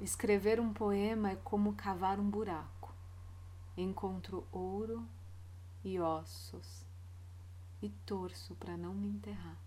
Escrever um poema é como cavar um buraco. Encontro ouro e ossos e torço para não me enterrar.